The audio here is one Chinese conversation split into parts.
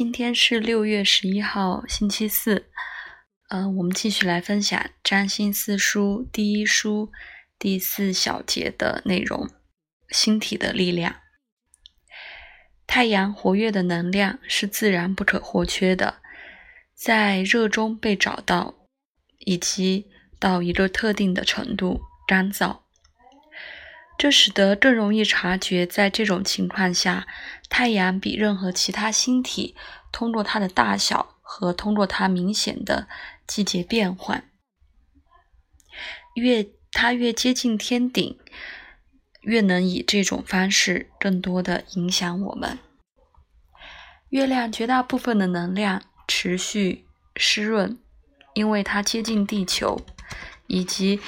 今天是六月十一号，星期四。嗯，我们继续来分享《占星四书》第一书第四小节的内容：星体的力量。太阳活跃的能量是自然不可或缺的，在热中被找到，以及到一个特定的程度干燥。这使得更容易察觉，在这种情况下，太阳比任何其他星体通过它的大小和通过它明显的季节变换，越它越接近天顶，越能以这种方式更多的影响我们。月亮绝大部分的能量持续湿润，因为它接近地球，以及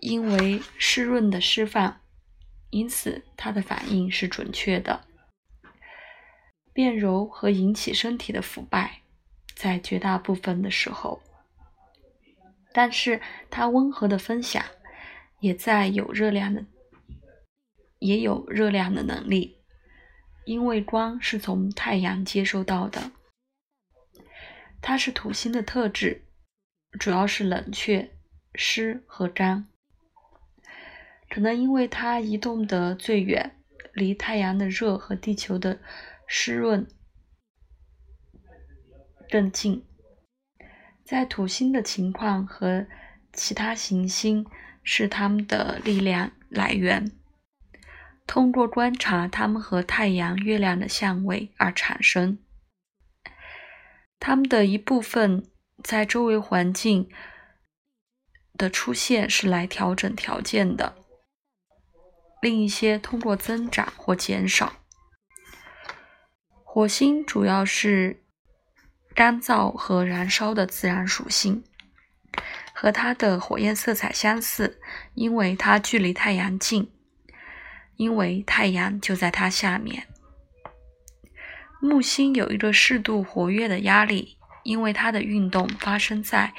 因为湿润的释放。因此，它的反应是准确的。变柔和引起身体的腐败，在绝大部分的时候，但是它温和的分享，也在有热量的，也有热量的能力，因为光是从太阳接收到的。它是土星的特质，主要是冷却、湿和干。可能因为它移动的最远，离太阳的热和地球的湿润更近。在土星的情况和其他行星是它们的力量来源，通过观察它们和太阳、月亮的相位而产生。它们的一部分在周围环境的出现是来调整条件的。另一些通过增长或减少。火星主要是干燥和燃烧的自然属性，和它的火焰色彩相似，因为它距离太阳近，因为太阳就在它下面。木星有一个适度活跃的压力，因为它的运动发生在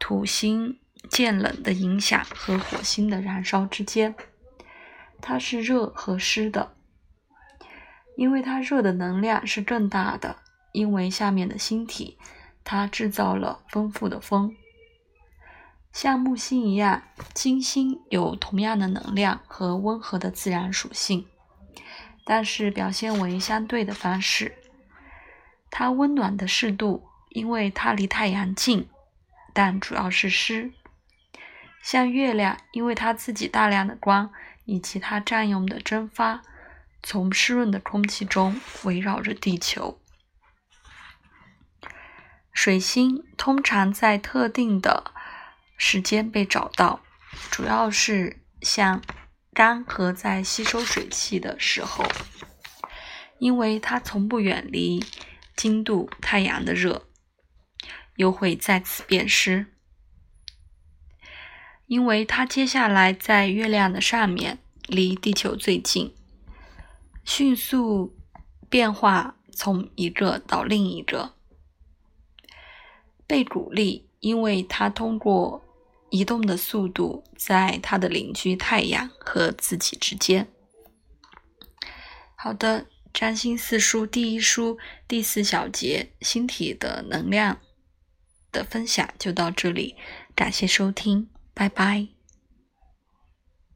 土星渐冷的影响和火星的燃烧之间。它是热和湿的，因为它热的能量是更大的。因为下面的星体，它制造了丰富的风。像木星一样，金星有同样的能量和温和的自然属性，但是表现为相对的方式。它温暖的适度，因为它离太阳近，但主要是湿。像月亮，因为它自己大量的光。以及它占用的蒸发，从湿润的空气中围绕着地球。水星通常在特定的时间被找到，主要是像干涸在吸收水汽的时候，因为它从不远离经度太阳的热，又会再次变湿。因为它接下来在月亮的上面，离地球最近，迅速变化从一个到另一个，被鼓励，因为它通过移动的速度，在它的邻居太阳和自己之间。好的，占星四书第一书第四小节星体的能量的分享就到这里，感谢收听。拜拜。